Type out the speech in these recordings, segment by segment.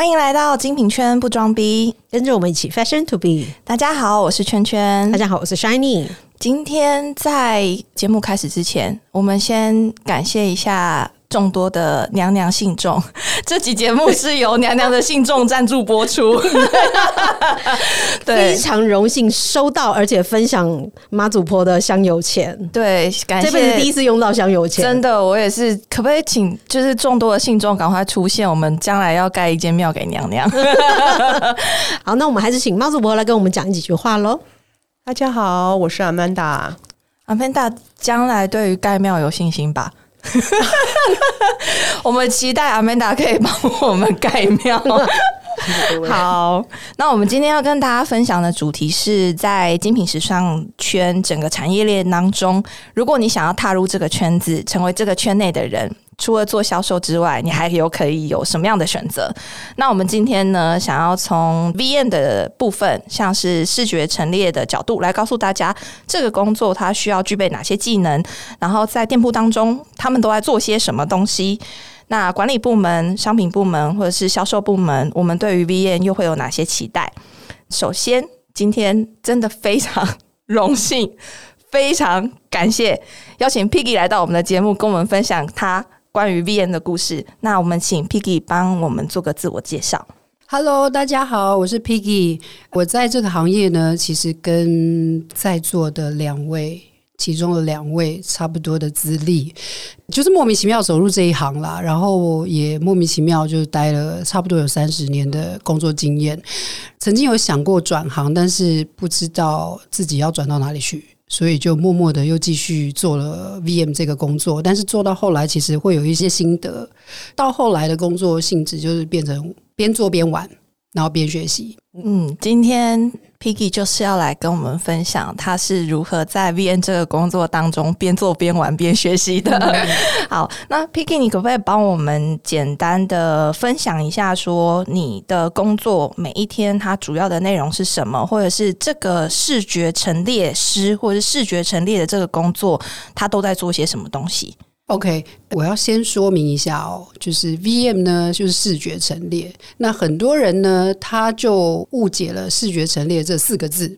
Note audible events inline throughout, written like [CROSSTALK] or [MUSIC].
欢迎来到精品圈不装逼，跟着我们一起 Fashion to be。大家好，我是圈圈。大家好，我是 Shiny。今天在节目开始之前，我们先感谢一下。众多的娘娘信众，[LAUGHS] 这集节目是由娘娘的信众赞助播出，[LAUGHS] 非常荣幸收到，而且分享妈祖婆的香油钱。对，感谢这辈子第一次用到香油钱，真的，我也是。可不可以请就是众多的信众赶快出现？我们将来要盖一间庙给娘娘。[LAUGHS] 好，那我们还是请妈祖婆来跟我们讲几句话喽。大家好，我是阿曼达。阿曼达将来对于盖庙有信心吧？[LAUGHS] 我们期待阿曼达可以帮我们盖庙。[LAUGHS] 好，那我们今天要跟大家分享的主题是在精品时尚圈整个产业链当中，如果你想要踏入这个圈子，成为这个圈内的人。除了做销售之外，你还有可以有什么样的选择？那我们今天呢，想要从 V N 的部分，像是视觉陈列的角度来告诉大家，这个工作它需要具备哪些技能，然后在店铺当中他们都在做些什么东西。那管理部门、商品部门或者是销售部门，我们对于 V N 又会有哪些期待？首先，今天真的非常荣幸，非常感谢邀请 Piggy 来到我们的节目，跟我们分享他。关于 V N 的故事，那我们请 Piggy 帮我们做个自我介绍。Hello，大家好，我是 Piggy。我在这个行业呢，其实跟在座的两位，其中的两位差不多的资历，就是莫名其妙走入这一行啦。然后也莫名其妙就待了差不多有三十年的工作经验。曾经有想过转行，但是不知道自己要转到哪里去。所以就默默的又继续做了 VM 这个工作，但是做到后来其实会有一些心得。到后来的工作性质就是变成边做边玩，然后边学习。嗯，今天。Piggy 就是要来跟我们分享他是如何在 VN 这个工作当中边做边玩边学习的。[LAUGHS] 好，那 Piggy，你可不可以帮我们简单的分享一下，说你的工作每一天它主要的内容是什么，或者是这个视觉陈列师或者是视觉陈列的这个工作，他都在做些什么东西？OK，我要先说明一下哦，就是 VM 呢，就是视觉陈列。那很多人呢，他就误解了视觉陈列这四个字。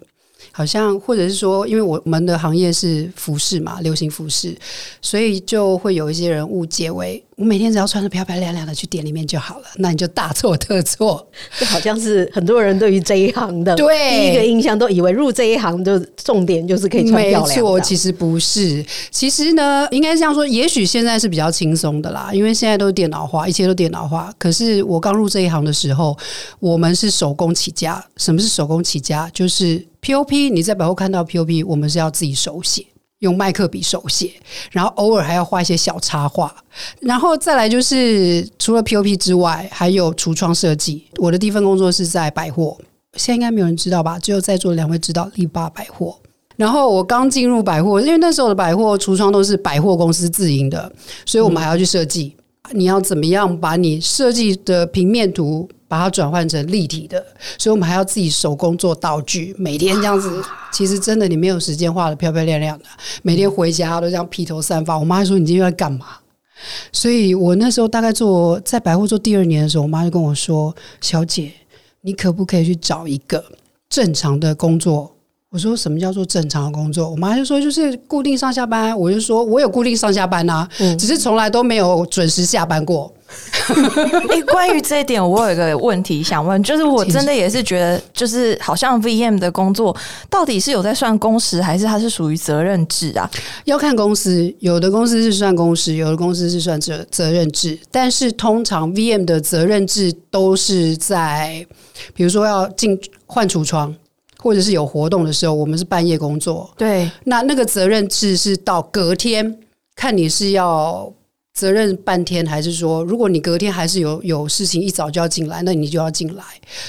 好像，或者是说，因为我们的行业是服饰嘛，流行服饰，所以就会有一些人误解为我每天只要穿的漂漂亮亮的去店里面就好了，那你就大错特错。就好像是很多人对于这一行的对第一个印象，都以为入这一行就重点就是可以穿漂亮。没错，其实不是。其实呢，应该这样说，也许现在是比较轻松的啦，因为现在都是电脑化，一切都电脑化。可是我刚入这一行的时候，我们是手工起家。什么是手工起家？就是 POP，你在百货看到 POP，我们是要自己手写，用麦克笔手写，然后偶尔还要画一些小插画，然后再来就是除了 POP 之外，还有橱窗设计。我的第一份工作是在百货，现在应该没有人知道吧？只有在座两位知道力霸百货。然后我刚进入百货，因为那时候的百货橱窗都是百货公司自营的，所以我们还要去设计。你要怎么样把你设计的平面图把它转换成立体的？所以我们还要自己手工做道具，每天这样子。其实真的你没有时间画的漂漂亮亮的，每天回家都这样披头散发。我妈说：“你今天在干嘛？”所以我那时候大概做在百货做第二年的时候，我妈就跟我说：“小姐，你可不可以去找一个正常的工作？”我说什么叫做正常的工作？我妈就说就是固定上下班。我就说我有固定上下班啊，只是从来都没有准时下班过。[LAUGHS] 哎，关于这一点，我有一个问题想问，就是我真的也是觉得，就是好像 VM 的工作到底是有在算工时，还是它是属于责任制啊？要看公司，有的公司是算工时，有的公司是算责责任制。但是通常 VM 的责任制都是在，比如说要进换橱窗。或者是有活动的时候，我们是半夜工作。对，那那个责任制是到隔天，看你是要责任半天，还是说，如果你隔天还是有有事情，一早就要进来，那你就要进来。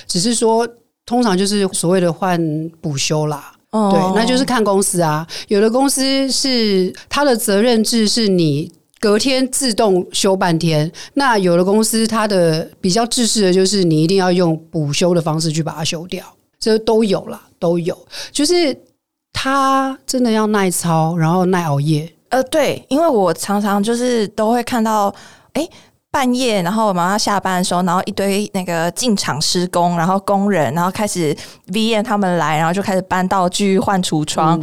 只是说，通常就是所谓的换补休啦。哦，对，那就是看公司啊。有的公司是它的责任制是你隔天自动休半天，那有的公司它的比较制式的就是你一定要用补休的方式去把它休掉。这都有啦，都有，就是他真的要耐操，然后耐熬夜。呃，对，因为我常常就是都会看到，哎，半夜，然后马上下班的时候，然后一堆那个进场施工，然后工人，然后开始 V N 他们来，然后就开始搬道具、换橱窗。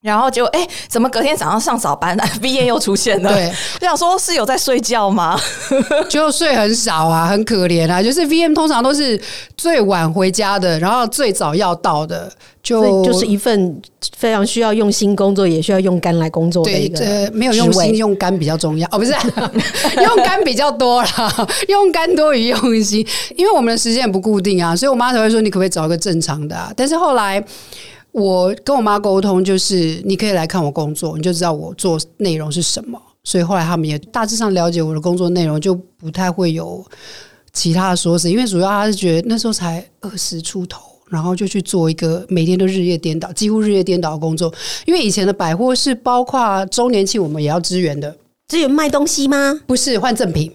然后结果，哎，怎么隔天早上上早班，[LAUGHS] VM 又出现了？对，我想说是有在睡觉吗？[LAUGHS] 就睡很少啊，很可怜啊。就是 VM 通常都是最晚回家的，然后最早要到的，就就是一份非常需要用心工作，也需要用肝来工作的一个。呃，没有用心，用肝比较重要 [LAUGHS] 哦，不是用肝比较多啦，用肝多于用心，因为我们的时间也不固定啊，所以我妈才会说你可不可以找一个正常的啊？但是后来。我跟我妈沟通，就是你可以来看我工作，你就知道我做内容是什么。所以后来他们也大致上了解我的工作内容，就不太会有其他的说辞。因为主要他是觉得那时候才二十出头，然后就去做一个每天都日夜颠倒、几乎日夜颠倒的工作。因为以前的百货是包括周年庆，我们也要支援的，支援卖东西吗？不是换赠品。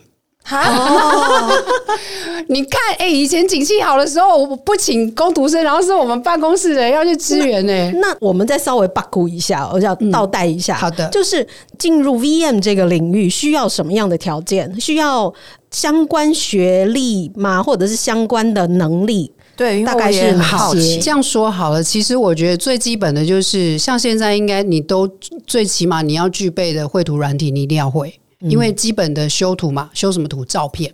哦，[LAUGHS] 你看，哎，以前景气好的时候，我不请工读生，然后是我们办公室的人要去支援呢。那我们再稍微 back 一下，我要倒带一下。好的，就是进入 VM 这个领域需要什么样的条件？需要相关学历吗？或者是相关的能力？对，大概是好些。这样说好了，其实我觉得最基本的就是，像现在应该你都最起码你要具备的绘图软体，你一定要会。因为基本的修图嘛，修什么图？照片。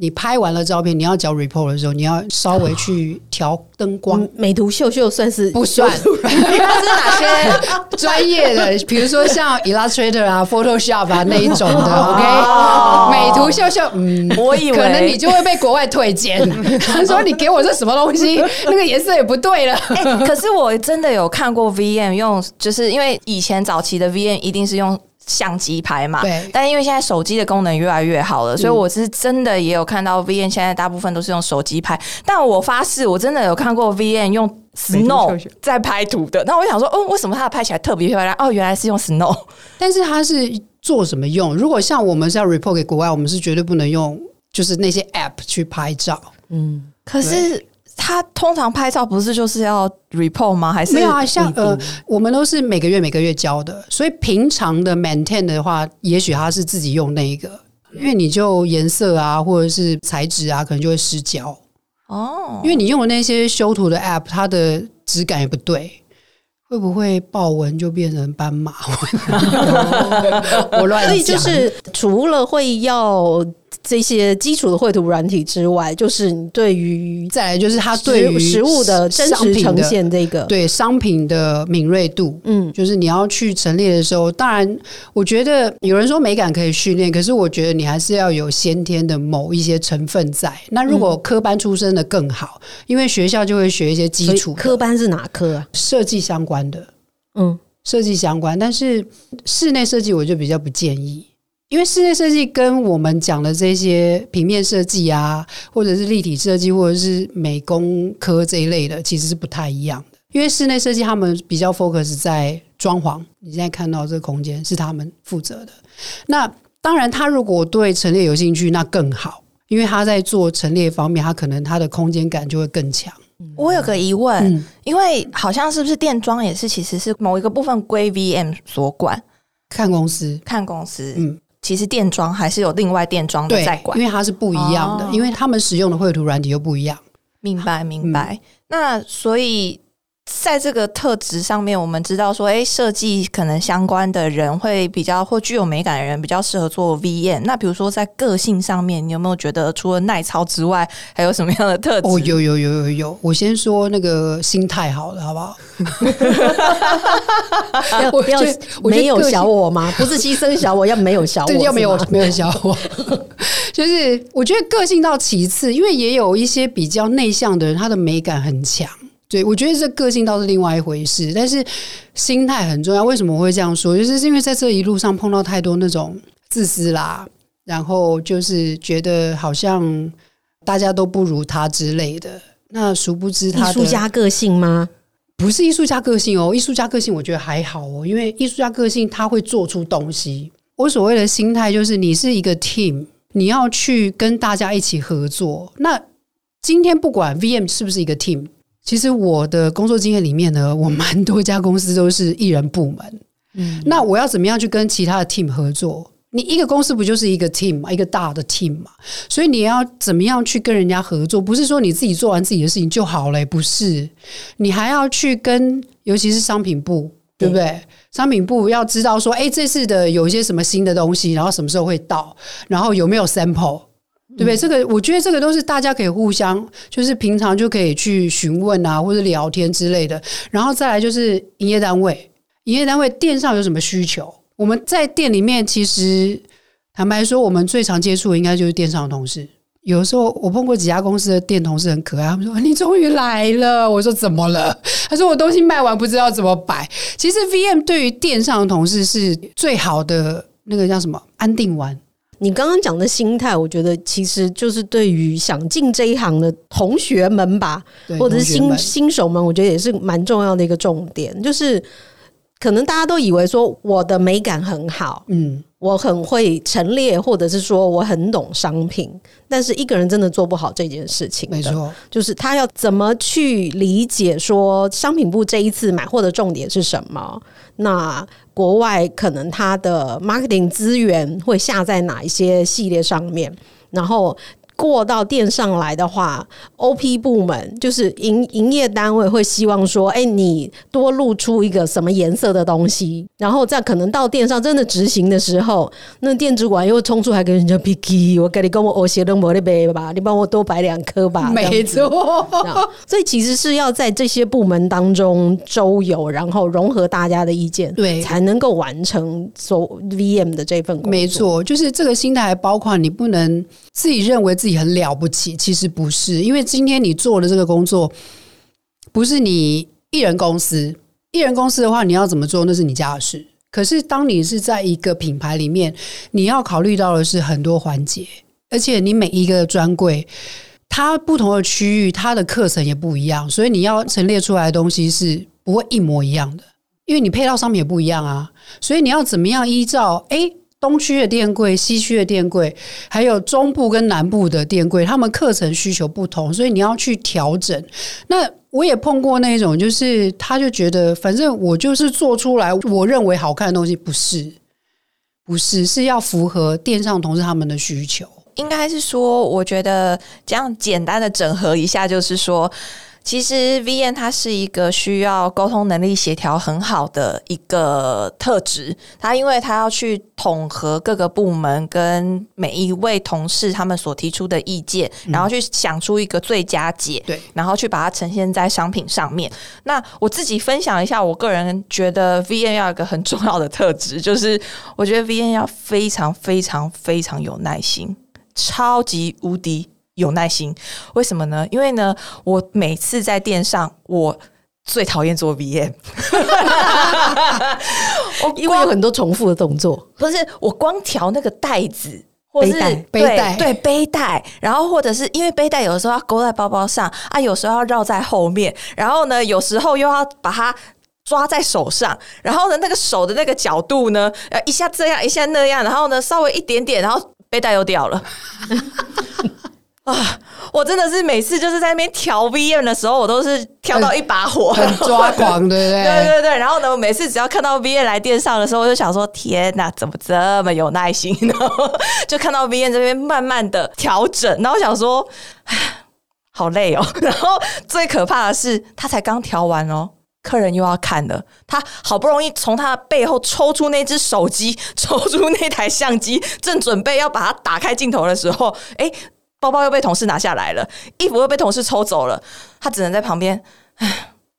你拍完了照片，你要交 report 的时候，你要稍微去调灯光。美图秀秀算是不算？[LAUGHS] 那是哪些专业的？比如说像 Illustrator 啊、Photoshop 啊那一种的。OK，美图秀秀，嗯，我以为可能你就会被国外推荐。[LAUGHS] 他说：“你给我这什么东西？[LAUGHS] 那个颜色也不对了。”可是我真的有看过 VM 用，就是因为以前早期的 VM 一定是用。相机拍嘛，对。但因为现在手机的功能越来越好了，所以我是真的也有看到 VN 现在大部分都是用手机拍。但我发誓，我真的有看过 VN 用 Snow 在拍图的。那我想说，哦，为什么它拍起来特别漂亮？哦，原来是用 Snow。但是它是做什么用？如果像我们是要 report 给国外，我们是绝对不能用，就是那些 App 去拍照。嗯，可是。他通常拍照不是就是要 report 吗？还是没有啊？像呃，我们都是每个月每个月交的，所以平常的 maintain 的话，也许他是自己用那一个，因为你就颜色啊，或者是材质啊，可能就会失焦哦。因为你用的那些修图的 app，它的质感也不对，会不会豹纹就变成斑马纹？[LAUGHS] 我乱所以就是除了会要。这些基础的绘图软体之外，就是你对于再来就是它对于实物的真实呈现这个对商品的敏锐度，嗯，就是你要去陈列的时候，当然我觉得有人说美感可以训练，可是我觉得你还是要有先天的某一些成分在。那如果科班出身的更好，因为学校就会学一些基础。科班是哪科啊？设计相关的，嗯，设计相关，但是室内设计我就比较不建议。因为室内设计跟我们讲的这些平面设计啊，或者是立体设计，或者是美工科这一类的，其实是不太一样的。因为室内设计他们比较 focus 在装潢，你现在看到这个空间是他们负责的。那当然，他如果对陈列有兴趣，那更好，因为他在做陈列方面，他可能他的空间感就会更强。我有个疑问，因为好像是不是电装也是，其实是某一个部分归 VM 所管，看公司，看公司，嗯。其实电装还是有另外电装的在管，因为它是不一样的，因为他们使用的绘图软体又不一样。明白，明白。那所以。在这个特质上面，我们知道说，哎，设计可能相关的人会比较或具有美感的人比较适合做 VM。那比如说在个性上面，你有没有觉得除了耐操之外，还有什么样的特质？哦，有有有有有。我先说那个心态好了，好不好？[LAUGHS] 要要没有小我吗？不是牺牲小我，要没有小我，[LAUGHS] 要没有没有小我。[LAUGHS] 就是我觉得个性到其次，因为也有一些比较内向的人，他的美感很强。对，我觉得这个性倒是另外一回事，但是心态很重要。为什么我会这样说？就是因为在这一路上碰到太多那种自私啦，然后就是觉得好像大家都不如他之类的。那殊不知他，艺术家个性吗？不是艺术家个性哦，艺术家个性我觉得还好哦，因为艺术家个性他会做出东西。我所谓的心态就是你是一个 team，你要去跟大家一起合作。那今天不管 VM 是不是一个 team。其实我的工作经验里面呢，我蛮多家公司都是艺人部门。嗯，那我要怎么样去跟其他的 team 合作？你一个公司不就是一个 team 嘛，一个大的 team 嘛？所以你要怎么样去跟人家合作？不是说你自己做完自己的事情就好了，不是？你还要去跟，尤其是商品部，对不对？商品部要知道说，哎，这次的有一些什么新的东西，然后什么时候会到，然后有没有 sample，对不对？这个我觉得这个都是大家可以互相，就是平常就可以去询问啊，或者聊天之类的。然后再来就是营业单位，营业单位店上有什么需求？我们在店里面，其实坦白说，我们最常接触的应该就是店上的同事。有时候我碰过几家公司的店同事很可爱，他们说：“你终于来了。”我说：“怎么了？”他说：“我东西卖完，不知道怎么摆。”其实 VM 对于店上的同事是最好的那个叫什么安定丸。你刚刚讲的心态，我觉得其实就是对于想进这一行的同学们吧，或者是新新手们，我觉得也是蛮重要的一个重点，就是。可能大家都以为说我的美感很好，嗯，我很会陈列，或者是说我很懂商品，但是一个人真的做不好这件事情。没错，就是他要怎么去理解说商品部这一次买货的重点是什么？那国外可能它的 marketing 资源会下在哪一些系列上面？然后。过到店上来的话，OP 部门就是营营业单位会希望说，哎，你多露出一个什么颜色的东西，然后再可能到店上真的执行的时候，那店主管又冲出来跟人家 PK，我给你跟我我写的膜的呗吧，你帮我多摆两颗吧，没错。所以其实是要在这些部门当中周游，然后融合大家的意见，对，才能够完成做 VM 的这份工作。没错，就是这个心态，还包括你不能自己认为自己。你很了不起，其实不是，因为今天你做的这个工作，不是你一人公司，一人公司的话，你要怎么做那是你家的事。可是当你是在一个品牌里面，你要考虑到的是很多环节，而且你每一个专柜，它不同的区域，它的课程也不一样，所以你要陈列出来的东西是不会一模一样的，因为你配套商品也不一样啊，所以你要怎么样依照哎。东区的电柜、西区的电柜，还有中部跟南部的电柜，他们课程需求不同，所以你要去调整。那我也碰过那种，就是他就觉得，反正我就是做出来我认为好看的东西，不是，不是是要符合店上同事他们的需求。应该是说，我觉得这样简单的整合一下，就是说。其实 V N 它是一个需要沟通能力协调很好的一个特质。它因为它要去统合各个部门跟每一位同事他们所提出的意见，然后去想出一个最佳解，对，然后去把它呈现在商品上面。那我自己分享一下，我个人觉得 V N 要一个很重要的特质，[LAUGHS] 就是我觉得 V N 要非常非常非常有耐心，超级无敌。有耐心，为什么呢？因为呢，我每次在店上，我最讨厌做 VM，[LAUGHS] 我因为有很多重复的动作。不是我光调那个袋子，或是背带，对背带，然后或者是因为背带有的时候要勾在包包上啊，有时候要绕在后面，然后呢，有时候又要把它抓在手上，然后呢，那个手的那个角度呢，呃，一下这样，一下那样，然后呢，稍微一点点，然后背带又掉了。啊！我真的是每次就是在那边调 V N 的时候，我都是调到一把火，很抓狂，对不对？[LAUGHS] 对对对。然后呢，每次只要看到 V N 来电上的时候，我就想说：天哪，怎么这么有耐心呢？[LAUGHS] 就看到 V N 这边慢慢的调整，然后想说：好累哦。[LAUGHS] 然后最可怕的是，他才刚调完哦，客人又要看了。他好不容易从他背后抽出那只手机，抽出那台相机，正准备要把它打开镜头的时候，哎。包包又被同事拿下来了，衣服又被同事抽走了，他只能在旁边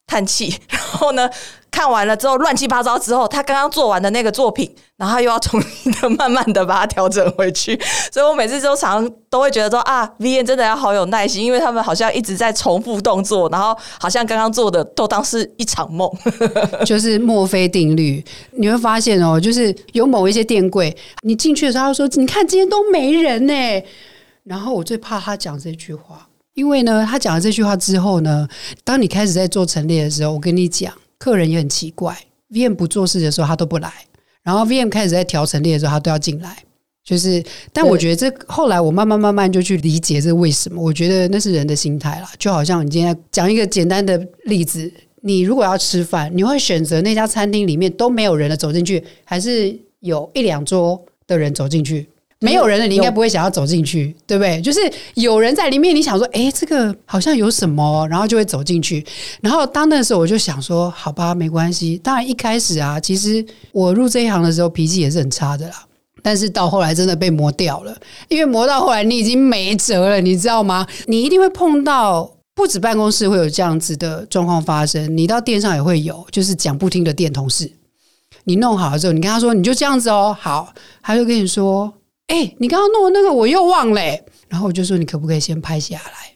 叹气。然后呢，看完了之后乱七八糟之后，他刚刚做完的那个作品，然后又要重新的慢慢的把它调整回去。所以我每次都常都会觉得说啊，V N 真的要好有耐心，因为他们好像一直在重复动作，然后好像刚刚做的都当是一场梦，[LAUGHS] 就是墨菲定律。你会发现哦，就是有某一些店柜，你进去的时候，他说：“你看今天都没人呢。”然后我最怕他讲这句话，因为呢，他讲了这句话之后呢，当你开始在做陈列的时候，我跟你讲，客人也很奇怪，VM 不做事的时候他都不来，然后 VM 开始在调陈列的时候他都要进来，就是，但我觉得这后来我慢慢慢慢就去理解这为什么，我觉得那是人的心态啦，就好像你今天讲一个简单的例子，你如果要吃饭，你会选择那家餐厅里面都没有人的走进去，还是有一两桌？的人走进去。没有人了，你应该不会想要走进去，对不对？就是有人在里面，你想说，哎，这个好像有什么，然后就会走进去。然后当那时候，我就想说，好吧，没关系。当然一开始啊，其实我入这一行的时候脾气也是很差的啦。但是到后来真的被磨掉了，因为磨到后来你已经没辙了，你知道吗？你一定会碰到，不止办公室会有这样子的状况发生，你到店上也会有，就是讲不听的店同事。你弄好了之后，你跟他说，你就这样子哦，好，他就跟你说。哎，你刚刚弄的那个我又忘了，然后我就说你可不可以先拍下来？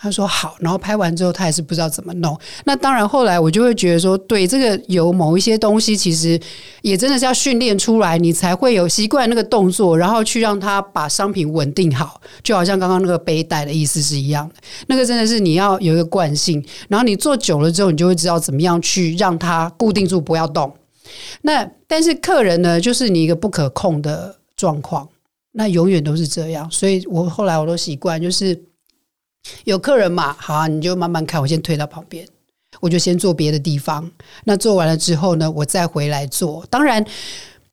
他说好，然后拍完之后他还是不知道怎么弄。那当然后来我就会觉得说，对这个有某一些东西，其实也真的是要训练出来，你才会有习惯那个动作，然后去让他把商品稳定好。就好像刚刚那个背带的意思是一样的，那个真的是你要有一个惯性，然后你做久了之后，你就会知道怎么样去让它固定住，不要动。那但是客人呢，就是你一个不可控的状况。那永远都是这样，所以我后来我都习惯，就是有客人嘛，好，你就慢慢看，我先推到旁边，我就先做别的地方。那做完了之后呢，我再回来做。当然，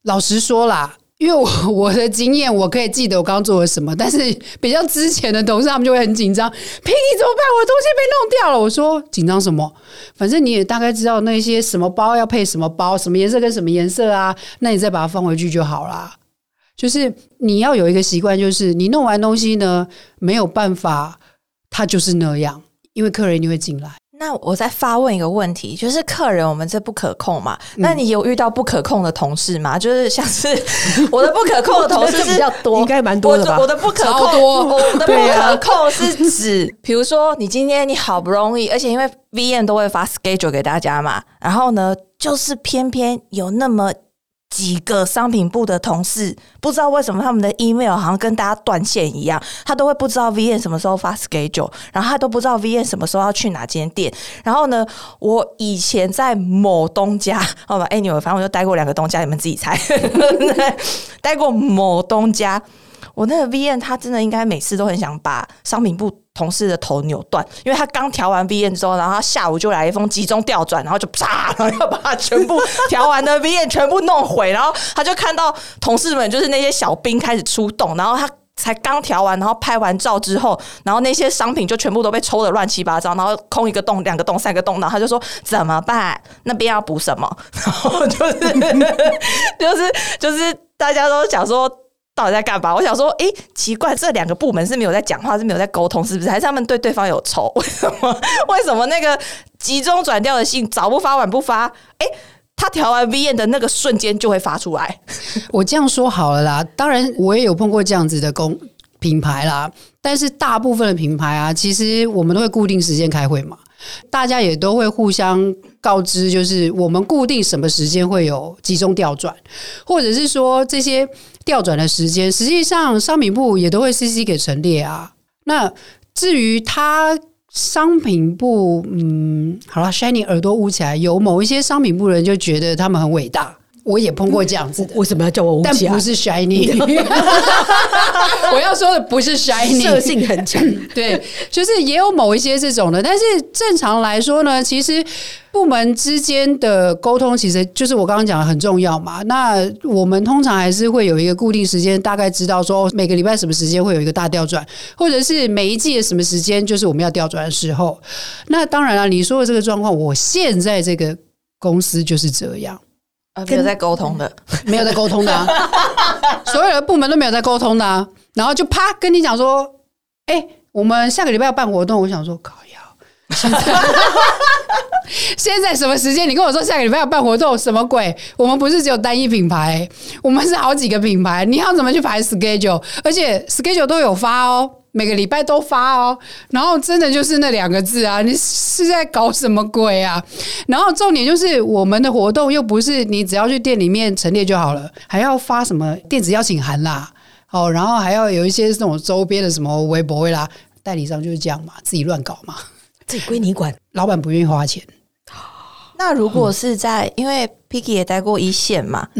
老实说啦，因为我 [LAUGHS] 我的经验，我可以记得我刚做了什么。但是比较之前的同事，他们就会很紧张，皮你怎么办？我的东西被弄掉了。我说紧张什么？反正你也大概知道那些什么包要配什么包，什么颜色跟什么颜色啊，那你再把它放回去就好啦。就是你要有一个习惯，就是你弄完东西呢，没有办法，它就是那样，因为客人一定会进来。那我再发问一个问题，就是客人我们这不可控嘛？那你有遇到不可控的同事吗？就是像是 [LAUGHS] 我的不可控的同事 [LAUGHS] 比较多，应该蛮多的吧？我的不可控，我的不可控是指，比如说你今天你好不容易，而且因为 V N 都会发 schedule 给大家嘛，然后呢，就是偏偏有那么。几个商品部的同事不知道为什么他们的 email 好像跟大家断线一样，他都会不知道 V N 什么时候发 schedule，然后他都不知道 V N 什么时候要去哪间店。然后呢，我以前在某东家，好吧哎，你反正我就待过两个东家，你们自己猜。[LAUGHS] 待过某东家，我那个 V N 他真的应该每次都很想把商品部。同事的头扭断，因为他刚调完 V N 之后，然后他下午就来一封集中调转，然后就啪，然后要把他全部 [LAUGHS] 调完的 V N 全部弄毁，然后他就看到同事们就是那些小兵开始出动，然后他才刚调完，然后拍完照之后，然后那些商品就全部都被抽的乱七八糟，然后空一个洞、两个洞、三个洞，然后他就说怎么办？那边要补什么？[LAUGHS] 然后就是 [LAUGHS] 就是就是大家都想说。到底在干嘛？我想说，哎，奇怪，这两个部门是没有在讲话，是没有在沟通，是不是？还是他们对对方有仇？[LAUGHS] 为什么？为什么那个集中转调的信早不发晚不发？哎，他调完 V N 的那个瞬间就会发出来。[LAUGHS] 我这样说好了啦，当然我也有碰过这样子的公品牌啦，但是大部分的品牌啊，其实我们都会固定时间开会嘛。大家也都会互相告知，就是我们固定什么时间会有集中调转，或者是说这些调转的时间，实际上商品部也都会 CC 给陈列啊。那至于他商品部，嗯，好了，Shining 耳朵捂起来，有某一些商品部人就觉得他们很伟大。我也碰过这样子的，为什么要叫我？但不是 shiny，[LAUGHS] 我要说的不是 shiny，个性很强。[LAUGHS] 对，就是也有某一些这种的，但是正常来说呢，其实部门之间的沟通，其实就是我刚刚讲的很重要嘛。那我们通常还是会有一个固定时间，大概知道说每个礼拜什么时间会有一个大调转，或者是每一季的什么时间就是我们要调转的时候。那当然了，你说的这个状况，我现在这个公司就是这样。没有在沟通的，[LAUGHS] 没有在沟通的，[LAUGHS] 所有的部门都没有在沟通的，然后就啪跟你讲说，哎，我们下个礼拜要办活动，我想说，靠要现在 [LAUGHS] 现在什么时间？你跟我说下个礼拜要办活动，什么鬼？我们不是只有单一品牌，我们是好几个品牌，你要怎么去排 schedule？而且 schedule 都有发哦。每个礼拜都发哦，然后真的就是那两个字啊，你是在搞什么鬼啊？然后重点就是我们的活动又不是你只要去店里面陈列就好了，还要发什么电子邀请函啦，哦，然后还要有一些这种周边的什么微博啦，代理商就是这样嘛，自己乱搞嘛，自己归你管，老板不愿意花钱。那如果是在，因为 Picky 也待过一线嘛，[LAUGHS]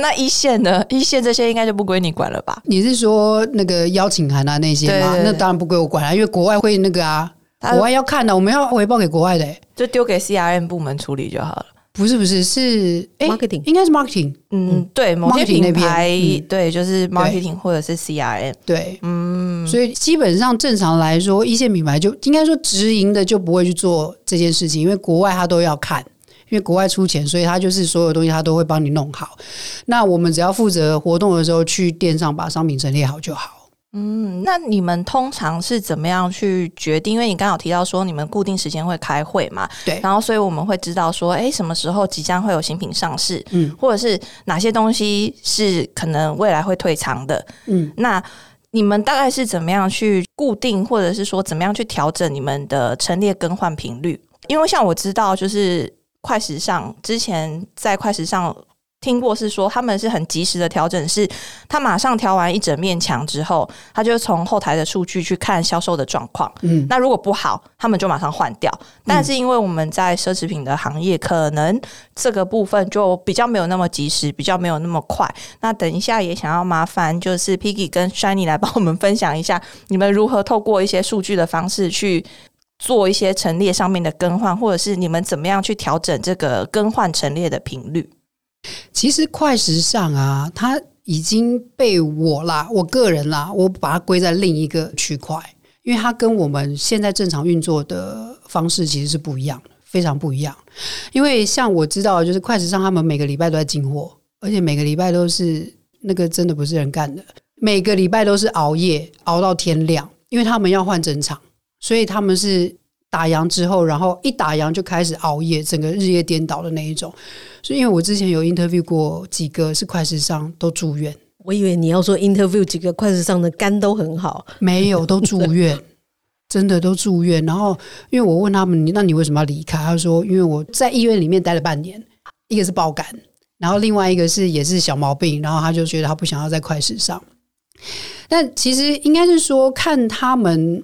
那一线的一线这些应该就不归你管了吧？你是说那个邀请函啊那些吗？那当然不归我管了，因为国外会那个啊，国外要看的，我们要回报给国外的，就丢给 CRM 部门处理就好了。不是不是是哎 Marketing 应该是 marketing 嗯，对，某些 marketing 那边品牌，嗯。对，就是 marketing 或者是 CRM，对，嗯，所以基本上正常来说，一线品牌就应该说直营的就不会去做这件事情，因为国外他都要看，因为国外出钱，所以他就是所有东西他都会帮你弄好。那我们只要负责活动的时候去店上把商品陈列好就好。嗯，那你们通常是怎么样去决定？因为你刚好提到说你们固定时间会开会嘛，对然后所以我们会知道说，哎，什么时候即将会有新品上市，嗯或者是哪些东西是可能未来会退场的，嗯，那你们大概是怎么样去固定，或者是说怎么样去调整你们的陈列更换频率？因为像我知道，就是快时尚之前在快时尚听过是说，他们是很及时的调整，是他马上调完一整面墙之后，他就从后台的数据去看销售的状况。嗯，那如果不好，他们就马上换掉。但是因为我们在奢侈品的行业，可能这个部分就比较没有那么及时，比较没有那么快。那等一下也想要麻烦就是 Piggy 跟 Shiny 来帮我们分享一下，你们如何透过一些数据的方式去。做一些陈列上面的更换，或者是你们怎么样去调整这个更换陈列的频率？其实快时尚啊，它已经被我啦，我个人啦，我把它归在另一个区块，因为它跟我们现在正常运作的方式其实是不一样，非常不一样。因为像我知道，就是快时尚他们每个礼拜都在进货，而且每个礼拜都是那个真的不是人干的，每个礼拜都是熬夜熬到天亮，因为他们要换整场，所以他们是打烊之后，然后一打烊就开始熬夜，整个日夜颠倒的那一种。所以，因为我之前有 interview 过几个是快时尚都住院，我以为你要说 interview 几个快时尚的肝都很好，没有都住院，[LAUGHS] 真的都住院。然后，因为我问他们，你那你为什么要离开？他说，因为我在医院里面待了半年，一个是爆肝，然后另外一个是也是小毛病，然后他就觉得他不想要在快时尚。但其实应该是说，看他们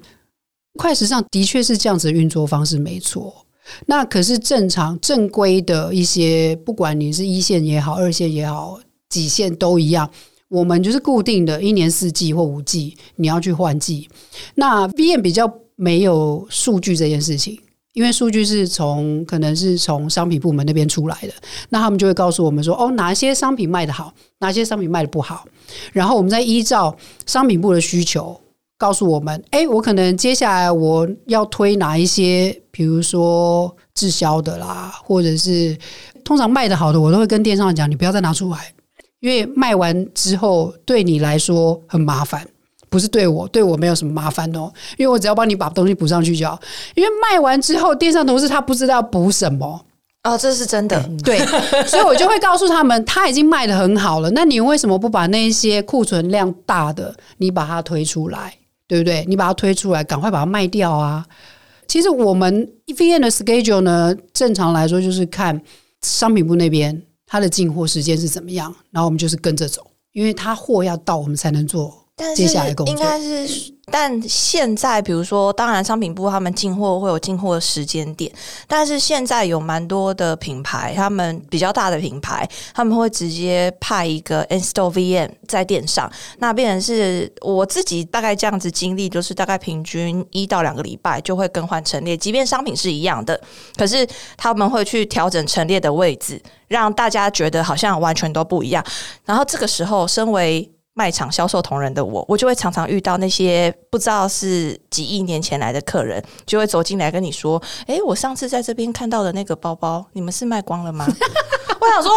快时尚的确是这样子运作方式，没错。那可是正常正规的一些，不管你是一线也好，二线也好，几线都一样。我们就是固定的一年四季或五季，你要去换季。那 V M 比较没有数据这件事情，因为数据是从可能是从商品部门那边出来的，那他们就会告诉我们说，哦，哪些商品卖的好，哪些商品卖的不好，然后我们再依照商品部的需求。告诉我们，哎，我可能接下来我要推哪一些，比如说滞销的啦，或者是通常卖的好的，我都会跟电商讲，你不要再拿出来，因为卖完之后对你来说很麻烦，不是对我，对我没有什么麻烦哦，因为我只要帮你把东西补上去就好。因为卖完之后，电商同事他不知道补什么，哦，这是真的。对，所以我就会告诉他们，他已经卖的很好了，那你为什么不把那些库存量大的，你把它推出来？对不对？你把它推出来，赶快把它卖掉啊！其实我们 EVN 的 schedule 呢，正常来说就是看商品部那边它的进货时间是怎么样，然后我们就是跟着走，因为它货要到，我们才能做接下来的工作应该是，但现在比如说，当然商品部他们进货会有进货的时间点，但是现在有蛮多的品牌，他们比较大的品牌，他们会直接派一个 install VM 在店上，那变成是我自己大概这样子经历，就是大概平均一到两个礼拜就会更换陈列，即便商品是一样的，可是他们会去调整陈列的位置，让大家觉得好像完全都不一样。然后这个时候，身为卖场销售同仁的我，我就会常常遇到那些不知道是几亿年前来的客人，就会走进来跟你说：“诶，我上次在这边看到的那个包包，你们是卖光了吗？” [LAUGHS] 我想说。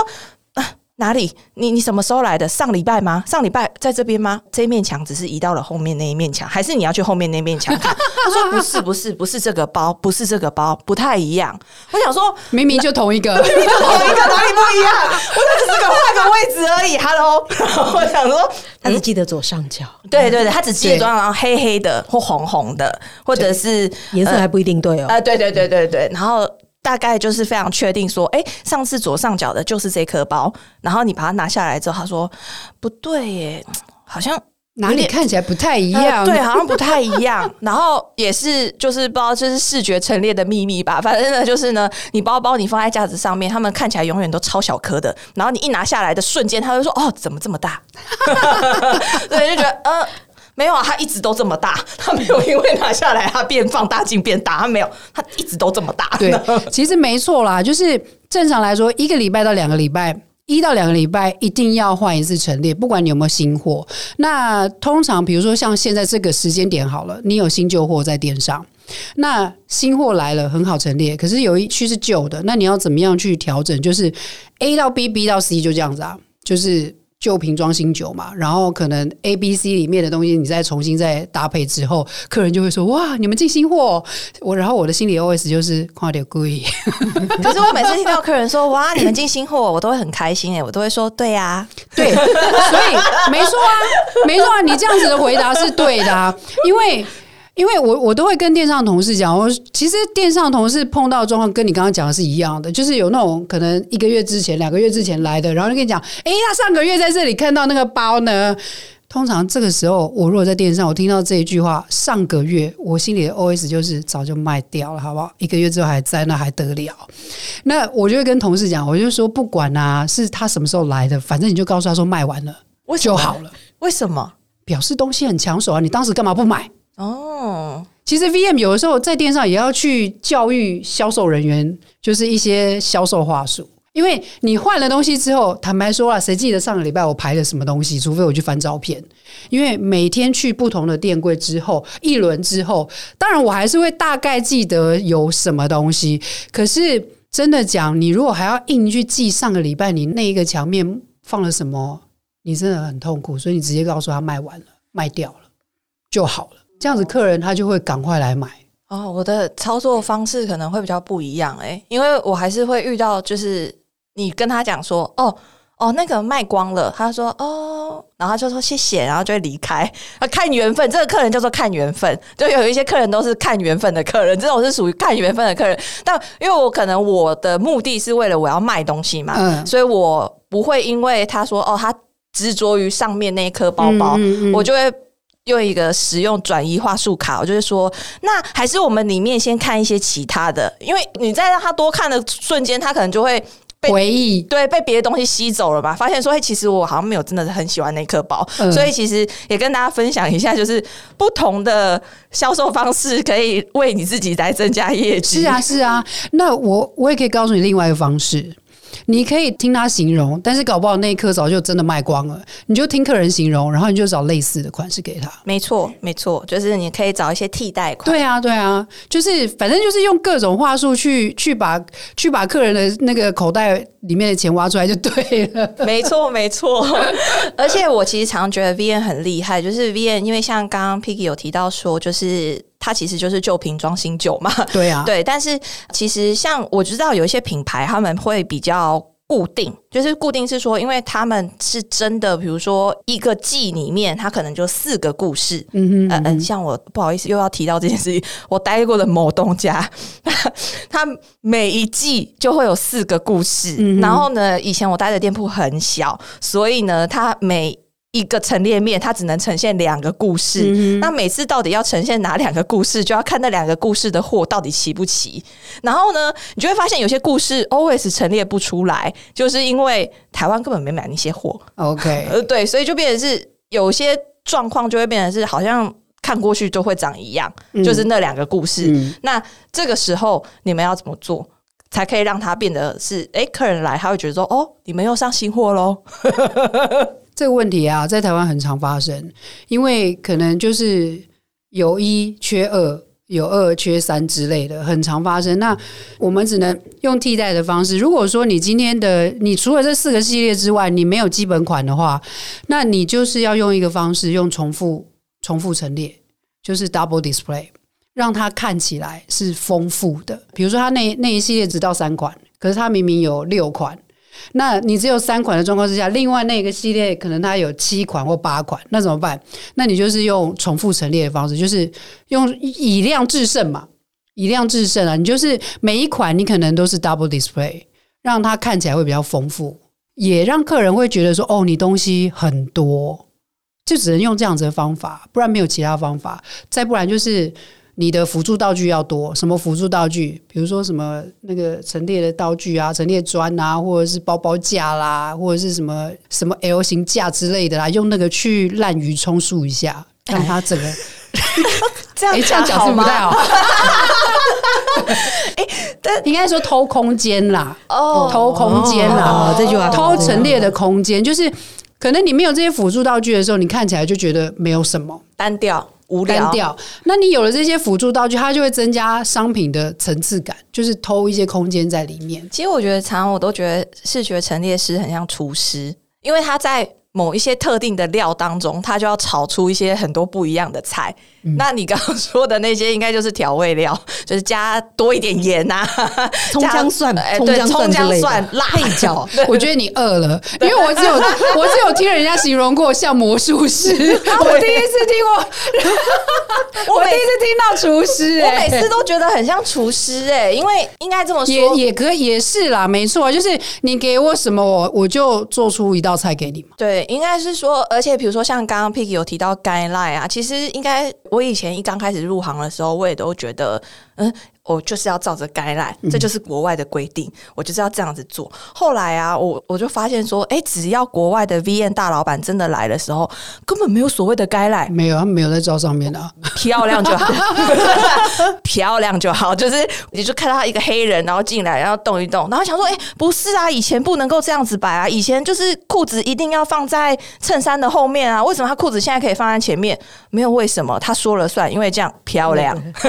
啊哪里？你你什么时候来的？上礼拜吗？上礼拜在这边吗？这一面墙只是移到了后面那一面墙，还是你要去后面那面墙看？[LAUGHS] 他说不是，不是，不是这个包，不是这个包，不太一样。我想说，明明就同一个，[LAUGHS] 明明就同一个哪里不一样？我就只是个换个位置而已。Hello，[LAUGHS] 我想说，他只记得左上角，对对对，他只记得装然后黑黑的或红红的，或者是颜色还不一定对哦。呃，对对对对对，然后大概就是非常确定说，哎，上次左上角的就是这颗包，然后你把它拿下来之后，他说不对耶，好像哪里看起来不太一呃样？对，好像不太一样。然后也是就是不知道这是视觉陈列的秘密吧，反正呢就是呢，你包包你放在架子上面，他们看起来永远都超小颗的，然后你一拿下来的瞬间，他就说哦，怎么这么大？[LAUGHS] 对，就觉得呃。没有啊，它一直都这么大，它没有因为拿下来它变放大镜变大，它没有，它一直都这么大。对，其实没错啦，就是正常来说，一个礼拜到两个礼拜。一到两个礼拜一定要换一次陈列，不管你有没有新货。那通常比如说像现在这个时间点好了，你有新旧货在店上，那新货来了很好陈列，可是有一区是旧的，那你要怎么样去调整？就是 A 到 B，B 到 C 就这样子啊，就是。旧瓶装新酒嘛，然后可能 A、B、C 里面的东西你再重新再搭配之后，客人就会说：“哇，你们进新货！”我然后我的心里 OS 就是夸点贵。[LAUGHS] 可是我每次听到客人说“哇，你们进新货”，我都会很开心哎，我都会说“对呀，[LAUGHS] 对”，所以没错啊，没错啊，你这样子的回答是对的啊，因为。因为我我都会跟电商同事讲，我其实电商同事碰到状况跟你刚刚讲的是一样的，就是有那种可能一个月之前、两个月之前来的，然后就跟你讲，哎，他上个月在这里看到那个包呢。通常这个时候，我如果在电商，我听到这一句话，上个月我心里的 OS 就是早就卖掉了，好不好？一个月之后还在，那还得了？那我就会跟同事讲，我就说不管啊，是他什么时候来的，反正你就告诉他说卖完了就好了。为什么？表示东西很抢手啊！你当时干嘛不买？哦，其实 VM 有的时候在电商也要去教育销售人员，就是一些销售话术。因为你换了东西之后，坦白说啊，谁记得上个礼拜我排了什么东西？除非我去翻照片。因为每天去不同的店柜之后，一轮之后，当然我还是会大概记得有什么东西。可是真的讲，你如果还要硬去记上个礼拜你那一个墙面放了什么，你真的很痛苦。所以你直接告诉他卖完了，卖掉了就好了。这样子，客人他就会赶快来买。哦，我的操作方式可能会比较不一样哎，因为我还是会遇到，就是你跟他讲说，哦哦，那个卖光了，他说哦，然后他就说谢谢，然后就会离开。啊，看缘分，这个客人叫做看缘分，就有一些客人都是看缘分的客人，这种是属于看缘分的客人。但因为我可能我的目的是为了我要卖东西嘛，嗯，所以我不会因为他说哦，他执着于上面那一颗包包，我就会。用一个使用转移话术卡，我就是说，那还是我们里面先看一些其他的，因为你在让他多看的瞬间，他可能就会回忆，对，被别的东西吸走了吧？发现说，哎，其实我好像没有真的是很喜欢那颗包，所以其实也跟大家分享一下，就是不同的销售方式可以为你自己来增加业绩。是啊，是啊，那我我也可以告诉你另外一个方式。你可以听他形容，但是搞不好那一颗早就真的卖光了。你就听客人形容，然后你就找类似的款式给他。没错，没错，就是你可以找一些替代款。对啊，对啊，就是反正就是用各种话术去去把去把客人的那个口袋里面的钱挖出来就对了。没错，没错。[LAUGHS] 而且我其实常觉得 V N 很厉害，就是 V N，因为像刚刚 Piggy 有提到说，就是。它其实就是旧瓶装新酒嘛，对啊，[LAUGHS] 对。但是其实像我知道有一些品牌，他们会比较固定，就是固定是说，因为他们是真的，比如说一个季里面，它可能就四个故事。嗯嗯嗯。像我不好意思又要提到这件事情，我待过的某东家，[LAUGHS] 它每一季就会有四个故事。然后呢，以前我待的店铺很小，所以呢，它每一个陈列面，它只能呈现两个故事。那每次到底要呈现哪两个故事，就要看那两个故事的货到底齐不齐。然后呢，你就会发现有些故事 always 陈列不出来，就是因为台湾根本没买那些货。OK，呃，[LAUGHS] 对，所以就变成是有些状况就会变成是好像看过去就会长一样，就是那两个故事。那这个时候你们要怎么做，才可以让它变得是？哎，客人来他会觉得说，哦，你们又上新货喽。[LAUGHS] 这个问题啊，在台湾很常发生，因为可能就是有一缺二，有二缺三之类的，很常发生。那我们只能用替代的方式。如果说你今天的你除了这四个系列之外，你没有基本款的话，那你就是要用一个方式，用重复重复陈列，就是 double display，让它看起来是丰富的。比如说，它那那一系列只到三款，可是它明明有六款。那你只有三款的状况之下，另外那个系列可能它有七款或八款，那怎么办？那你就是用重复陈列的方式，就是用以量制胜嘛，以量制胜啊！你就是每一款你可能都是 double display，让它看起来会比较丰富，也让客人会觉得说，哦，你东西很多，就只能用这样子的方法，不然没有其他方法，再不然就是。你的辅助道具要多，什么辅助道具？比如说什么那个陈列的道具啊，陈列砖啊，或者是包包架啦，或者是什么什么 L 型架之类的啦，用那个去滥竽充数一下，让它整个 [LAUGHS] 这样这样讲是不太好。[LAUGHS] 哎，但应该说偷空间啦，哦偷空间啦哦，这句话偷陈列的空间，就是可能你没有这些辅助道具的时候，你看起来就觉得没有什么。单调无聊单。调。那你有了这些辅助道具，它就会增加商品的层次感，就是偷一些空间在里面。其实我觉得，常常我都觉得视觉陈列师很像厨师，因为他在某一些特定的料当中，他就要炒出一些很多不一样的菜。嗯。那你刚刚说的那些，应该就是调味料，[LAUGHS] 就是加多一点盐呐、葱姜蒜加哎对，葱姜蒜辣配角。我觉得你饿了，[LAUGHS] 因为我只有我只有听人家形容过像魔术师，[LAUGHS] 我第一次听过，我第一次听到厨师、我哎每次都觉得很像厨师哎、因为应该这么说，也也可以也是啦，没错，就是你给我什么，我我就做出一道菜给你嘛。对，应该是说，而且比如说像刚刚 Piggy 有提到 guideline 啊，其实应该我以前一刚开始入行的时候，我也都觉得，嗯，我就是要照着 guideline，这就是国外的规定，我就是要这样子做。后来啊，我我就发现说，哎，只要国外的 VN 大老板真的来的时候，根本没有所谓的 guideline，没有，他们没有在照上面的、啊。[LAUGHS] 漂亮就好，[LAUGHS] 漂亮就好。就是你就看到他一个黑人，然后进来，然后动一动，然后想说，哎、不是啊，以前不能够这样子摆啊，以前就是裤子一定要放在衬衫的后面啊，为什么他裤子现在可以放在前面？没有为什么，他说了算，因为这样漂亮。[LAUGHS] 是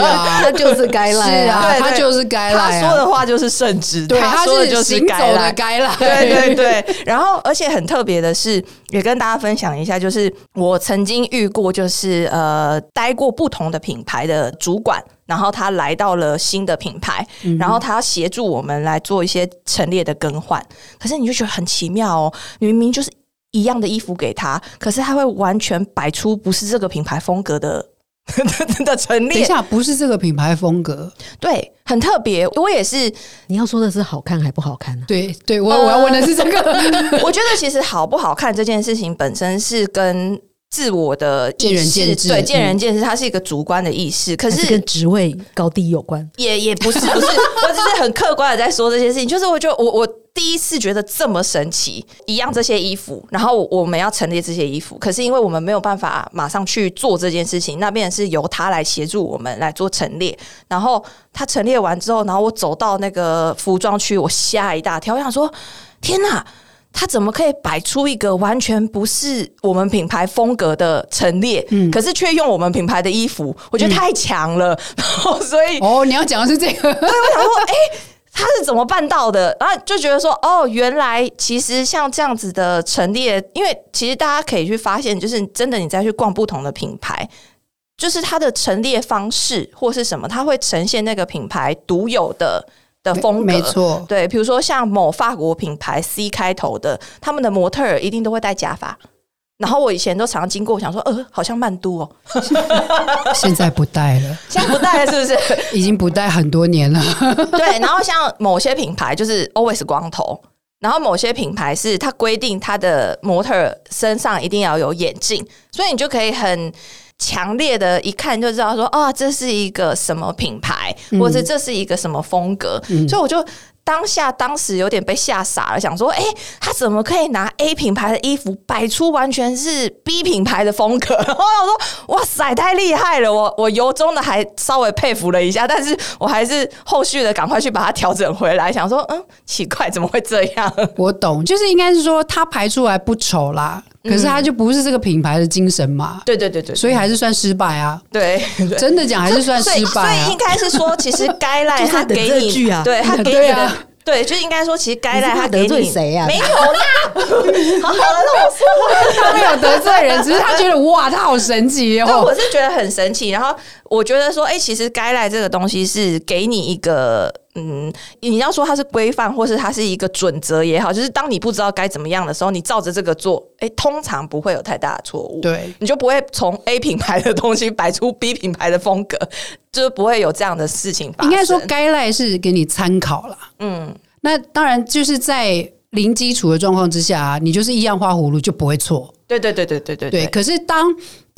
啊，他就是该是来啊，对对他就是该他来啊。说的话就是圣旨，对，他说的就是行走该来的该来。对对对，然后而且很特别的是，也跟大家分享一下，就是我曾经遇过，就是呃，待过不同的品牌的主管，然后他来到了新的品牌，然后他要协助我们来做一些陈列的更换，可是你就觉得很奇妙哦，明明就是一样的衣服给他，可是他会完全摆出不是这个品牌风格的。[LAUGHS] 的陈列，等一下，不是这个品牌风格。对，很特别。我也是，你要说的是好看还不好看呢、对，对我我要问的是这个。[LAUGHS] 我觉得其实好不好看这件事情本身是跟自我的意见仁见智对，嗯见仁见智，它是一个主观的意识。可是是跟职位高低有关？也也不是不是，我只是很客观的在说这些事情。就是我就我我第一次觉得这么神奇，一样这些衣服，然后我们要陈列这些衣服，可是因为我们没有办法马上去做这件事情，那边是由他来协助我们来做陈列。然后他陈列完之后，然后我走到那个服装区，我吓一大跳，我想说天哪！他怎么可以摆出一个完全不是我们品牌风格的陈列，可是却用我们品牌的衣服？我觉得太强了，[LAUGHS] 然后所以哦，你要讲的是这个。[LAUGHS] 对我想说，哎、他是怎么办到的？然后就觉得说，哦，原来其实像这样子的陈列，因为其实大家可以去发现，就是真的你再去逛不同的品牌。就是它的陈列方式或是什么，它会呈现那个品牌独有的的风格。没错，对，比如说像某法国品牌 C 开头的，他们的模特儿一定都会戴假发。然后我以前都常常经过，想说，呃，好像曼都哦，[LAUGHS] 现在不戴了，现在不戴了是不是？[LAUGHS] 已经不戴很多年了。[LAUGHS] 对，然后像某些品牌就是 always 光头，然后某些品牌是它规定它的模特身上一定要有眼镜，所以你就可以很。强烈的一看就知道说啊，这是一个什么品牌，或者这是一个什么风格，所以我就当下当时有点被吓傻了，想说，哎、他怎么可以拿 A 品牌的衣服摆出完全是 B 品牌的风格？然 [LAUGHS] 后我说，哇塞，太厉害了！我我由衷的还稍微佩服了一下，但是我还是后续的赶快去把它调整回来，想说，嗯，奇怪，怎么会这样？我懂，就是应该是说它排出来不丑啦，可是它就不是这个品牌的精神嘛，对对对对，所以还是算失败啊。对。[LAUGHS] 真的讲还是算失败啊所以应。该是说，其实该赖 [LAUGHS] 他给你啊对他给你的对啊，对，就应该说，其实该赖他得罪你谁啊没有啦，好好的，那我说。他没有得罪人，只是他觉得哇，他好神奇对，哦我。是觉得很神奇。然后我觉得说，哎、其实该赖这个东西是给你一个，嗯，你要说它是规范，或是它是一个准则也好，就是当你不知道该怎么样的时候，你照着这个做，哎、通常不会有太大的错误。对，你就不会从 A 品牌的东西摆出 B 品牌的风格，就是不会有这样的事情发生。应该说该赖是给你参考啦。嗯，那当然就是在零基础的状况之下、你就是一样画葫芦就不会错。对对对对对对对，可是当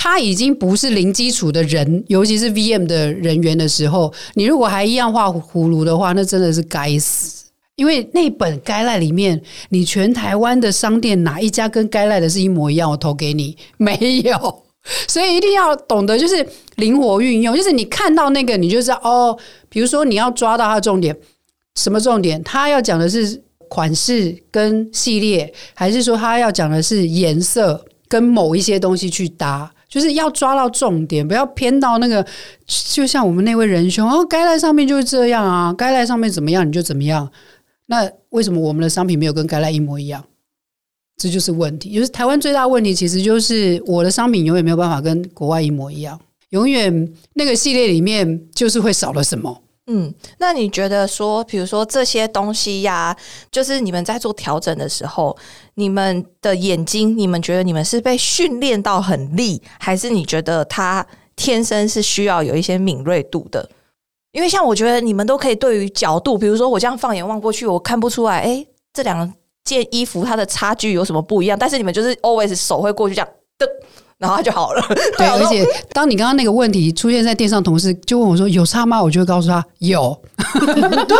他已经不是零基础的人，尤其是 VM 的人员的时候，你如果还一样画葫芦的话，那真的是该死。因为那本该赖里面，你全台湾的商店哪一家跟该赖的是一模一样？我投给你，[LAUGHS] 没有。所以一定要懂得就是灵活运用，就是你看到那个你就知道哦，比如说你要抓到它的重点，什么重点？他要讲的是款式跟系列，还是说他要讲的是颜色跟某一些东西去搭？就是要抓到重点，不要偏到那个。就像我们那位仁兄哦，该来上面就是这样啊，该来上面怎么样你就怎么样。那为什么我们的商品没有跟该来一模一样？这就是问题。就是台湾最大问题，其实就是我的商品永远没有办法跟国外一模一样，永远那个系列里面就是会少了什么。嗯，那你觉得说，比如说这些东西呀，就是你们在做调整的时候，你们的眼睛，你们觉得你们是被训练到很利，还是你觉得他天生是需要有一些敏锐度的？因为像我觉得你们都可以对于角度，比如说我这样放眼望过去，我看不出来，哎，这两件衣服它的差距有什么不一样？但是你们就是 always 手会过去这样噔。然后就好了。对，而且当你刚刚那个问题出现在电商，同事就问我说：“有差吗？”我就会告诉他：“有。[LAUGHS] ”对，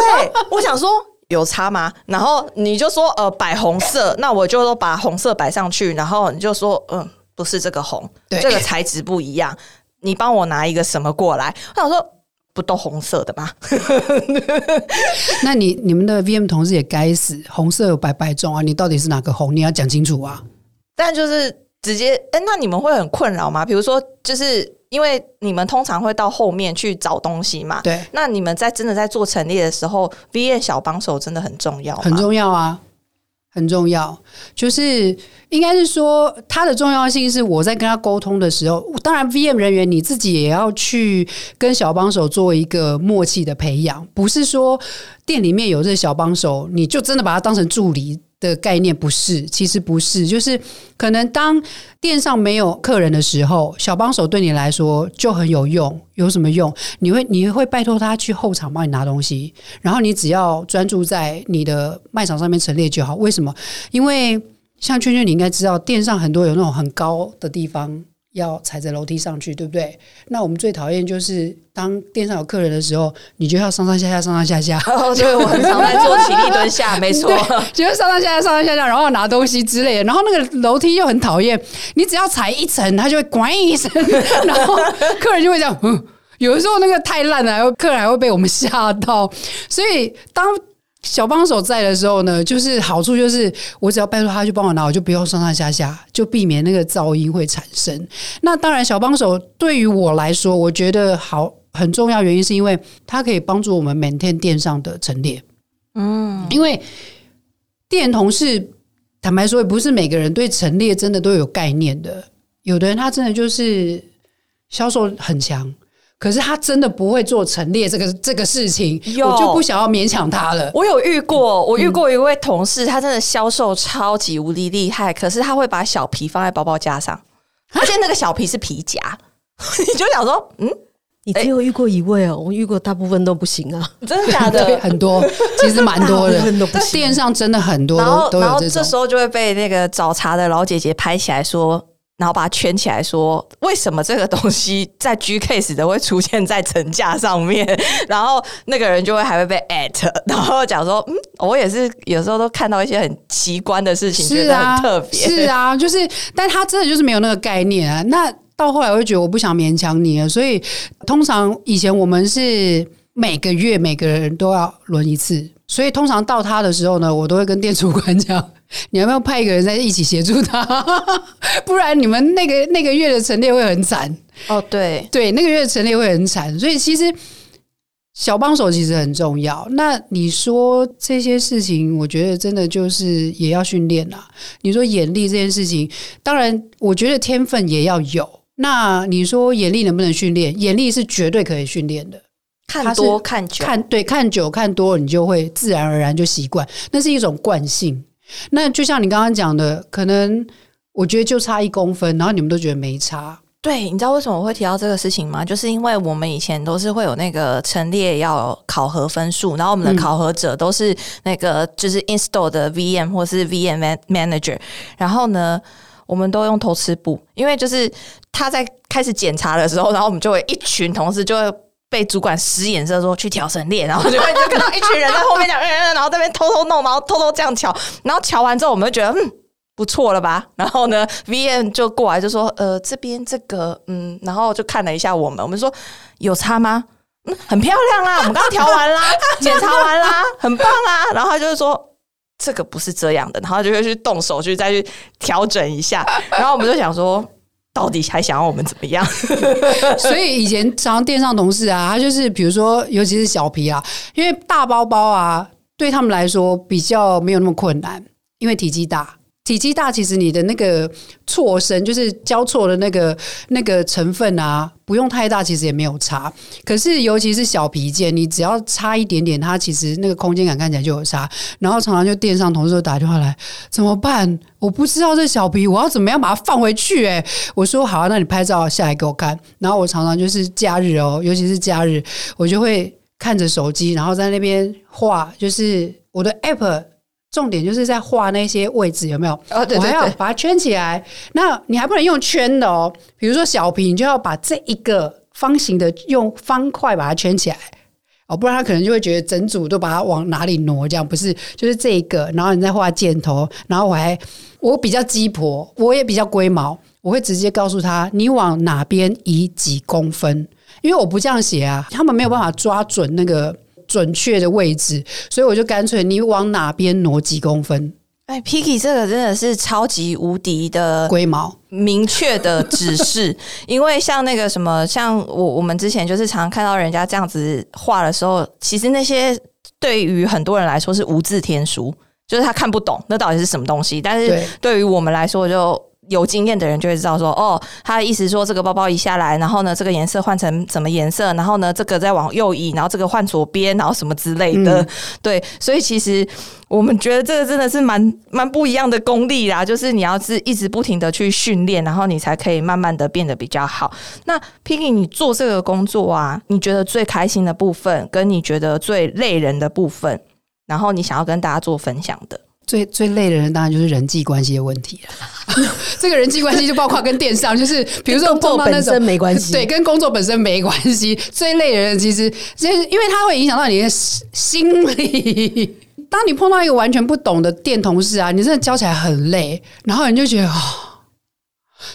我想说有差吗？然后你就说：“呃，摆红色。”那我就把红色摆上去。然后你就说：“嗯，不是这个红，这个材质不一样。”你帮我拿一个什么过来？我想说，不都红色的吗？[LAUGHS] 那你你们的 VM 同事也该死，红色有百百种啊！你到底是哪个红？你要讲清楚啊！但就是。直接哎，那你们会很困扰吗？比如说，就是因为你们通常会到后面去找东西嘛。对。那你们在真的在做陈列的时候，V N 小帮手真的很重要，很重要啊，很重要。就是应该是说，它的重要性是我在跟他沟通的时候，当然 V M 人员你自己也要去跟小帮手做一个默契的培养，不是说店里面有这小帮手，你就真的把他当成助理。的概念不是，其实不是，就是可能当店上没有客人的时候，小帮手对你来说就很有用。有什么用？你会你会拜托他去后场帮你拿东西，然后你只要专注在你的卖场上面陈列就好。为什么？因为像圈圈，你应该知道，店上很多有那种很高的地方。要踩着楼梯上去，对不对？那我们最讨厌就是当店上有客人的时候，你就要上上下下、上上下下。[LAUGHS] 哦，对，我很常在做起立蹲下，没错，[LAUGHS] 就是上上下下、上上下下，然后拿东西之类的。然后那个楼梯又很讨厌，你只要踩一层，它就会咣一声，[LAUGHS] 然后客人就会这样。嗯，有的时候那个太烂了，客人还会被我们吓到。所以当小帮手在的时候呢，就是好处就是我只要拜托他去帮我拿，我就不用上上下下，就避免那个噪音会产生。那当然，小帮手对于我来说，我觉得好很重要，原因是因为它可以帮助我们 maintain 店上的陈列。嗯，因为店同事坦白说，也不是每个人对陈列真的都有概念的，有的人他真的就是销售很强。可是他真的不会做陈列这个这个事情，我就不想要勉强他了。我有遇过，我遇过一位同事，他真的销售超级无敌厉害，可是他会把小皮放在包包架上，而且那个小皮是皮夹，[LAUGHS] 你就想说，嗯，你只有遇过一位哦，我遇过大部分都不行啊，真的假的？[LAUGHS] 很多，其实蛮多的，店上真的很多，然后然后这时候就会被那个找茬的老姐姐拍起来说。然后把它圈起来，说为什么这个东西在 G case 的会出现在层架上面？[LAUGHS] 然后那个人就会还会被 at，然后讲说，嗯，我也是有时候都看到一些很奇观的事情，觉得很特别。是啊，就是，但他真的就是没有那个概念啊。那到后来我就觉得我不想勉强你了，所以通常以前我们是每个月每个人都要轮一次，所以通常到他的时候呢，我都会跟店主管讲。你要不要派一个人在一起协助他？[LAUGHS] 不然你们那个那个月的陈列会很惨哦。对对，那个月的陈列会很惨。所以其实小帮手其实很重要。那你说这些事情，我觉得真的就是也要训练啊。你说眼力这件事情，当然我觉得天分也要有。那你说眼力能不能训练？眼力是绝对可以训练的。看多看久，看对看久看多，你就会自然而然就习惯。那是一种惯性。那就像你刚刚讲的，可能我觉得就差一公分，然后你们都觉得没差。对，你知道为什么我会提到这个事情吗？就是因为我们以前都是会有那个陈列要考核分数，然后我们的考核者都是那个就是 install 的 VM 或是 VM manager，然后呢，我们都用偷吃布，因为就是他在开始检查的时候，然后我们就会一群同事就会。被主管使眼色说去调神列，然后就就看到一群人在后面讲，然后这边偷偷弄，然后偷偷这样瞧，然后瞧完之后，我们就觉得嗯不错了吧？然后呢，VM 就过来就说，呃，这边这个，嗯，然后就看了一下我们，我们说有差吗？嗯，很漂亮啦，我们刚调完啦，[LAUGHS] 检查完啦，很棒啊。然后他就是说。这个不是这样的，然后就会去动手去再去调整一下，然后我们就想说，到底还想要我们怎么样？[LAUGHS] 所以以前常常店上同事啊，他就是比如说，尤其是小皮啊，因为大包包啊，对他们来说比较没有那么困难，因为体积大。体积大，其实你的那个错身就是交错的那个那个成分啊，不用太大，其实也没有差。可是尤其是小皮件，你只要差一点点，它其实那个空间感看起来就有差。然后常常就电上同事都打电话来，怎么办？我不知道这小皮，我要怎么样把它放回去？哎，我说好啊，那你拍照下来给我看。然后我常常就是假日哦，尤其是假日，我就会看着手机，然后在那边画，就是我的 app。重点就是在画那些位置有没有？哦，对我还要把它圈起来。那你还不能用圈的哦，比如说小皮，你就要把这一个方形的用方块把它圈起来哦，不然他可能就会觉得整组都把它往哪里挪，这样不是？就是这一个，然后你再画箭头，然后我还我比较鸡婆，我也比较龟毛，我会直接告诉他你往哪边移几公分，因为我不这样写啊，他们没有办法抓准那个。准确的位置，所以我就干脆你往哪边挪几公分。哎，Picky 这个真的是超级无敌的龟毛，明确的指示。[LAUGHS] 因为像那个什么，像我我们之前就是常常看到人家这样子画的时候，其实那些对于很多人来说是无字天书，就是他看不懂那到底是什么东西。但是对于我们来说，就有经验的人就会知道说，哦，他的意思说这个包包移下来，然后呢，这个颜色换成什么颜色，然后呢，这个再往右移，然后这个换左边，然后什么之类的。对，所以其实我们觉得这个真的是蛮蛮不一样的功力啦，就是你要是一直不停的去训练，然后你才可以慢慢的变得比较好。那 Piggy，你做这个工作啊，你觉得最开心的部分，跟你觉得最累人的部分，然后你想要跟大家做分享的。最最累的人当然就是人际关系的问题了。[LAUGHS] 这个人际关系就包括跟电商，就是比如说工作本身没关系，对，跟工作本身没关系。最累的人其实就是因为它会影响到你的心理。当你碰到一个完全不懂的店同事啊，你真的教起来很累，然后你就觉得哦，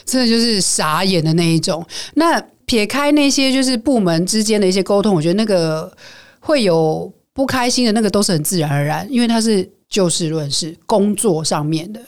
真的就是傻眼的那一种。那撇开那些就是部门之间的一些沟通，我觉得那个会有不开心的那个都是很自然而然，因为它是。就事论事，工作上面的，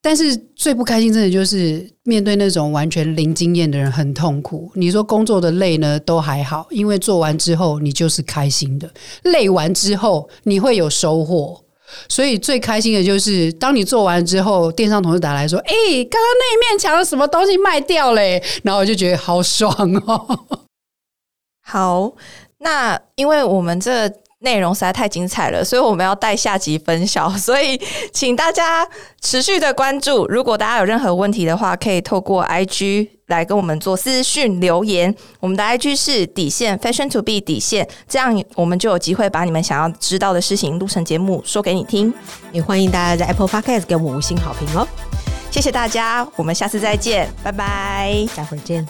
但是最不开心，真的就是面对那种完全零经验的人，很痛苦。你说工作的累呢，都还好，因为做完之后你就是开心的，累完之后你会有收获。所以最开心的就是，当你做完之后，电商同事打来说：“哎，刚刚那一面墙的什么东西卖掉嘞？”然后我就觉得好爽哦。[LAUGHS] 好，那因为我们这。内容实在太精彩了，所以我们要带下集分晓，[LAUGHS] 所以请大家持续的关注。如果大家有任何问题的话，可以透过 IG 来跟我们做私讯留言。我们的 IG 是底线 Fashion to be 底线，这样我们就有机会把你们想要知道的事情录成节目说给你听。也欢迎大家在 Apple Podcast 给我们五星好评哦！谢谢大家，我们下次再见，拜拜，待会儿见。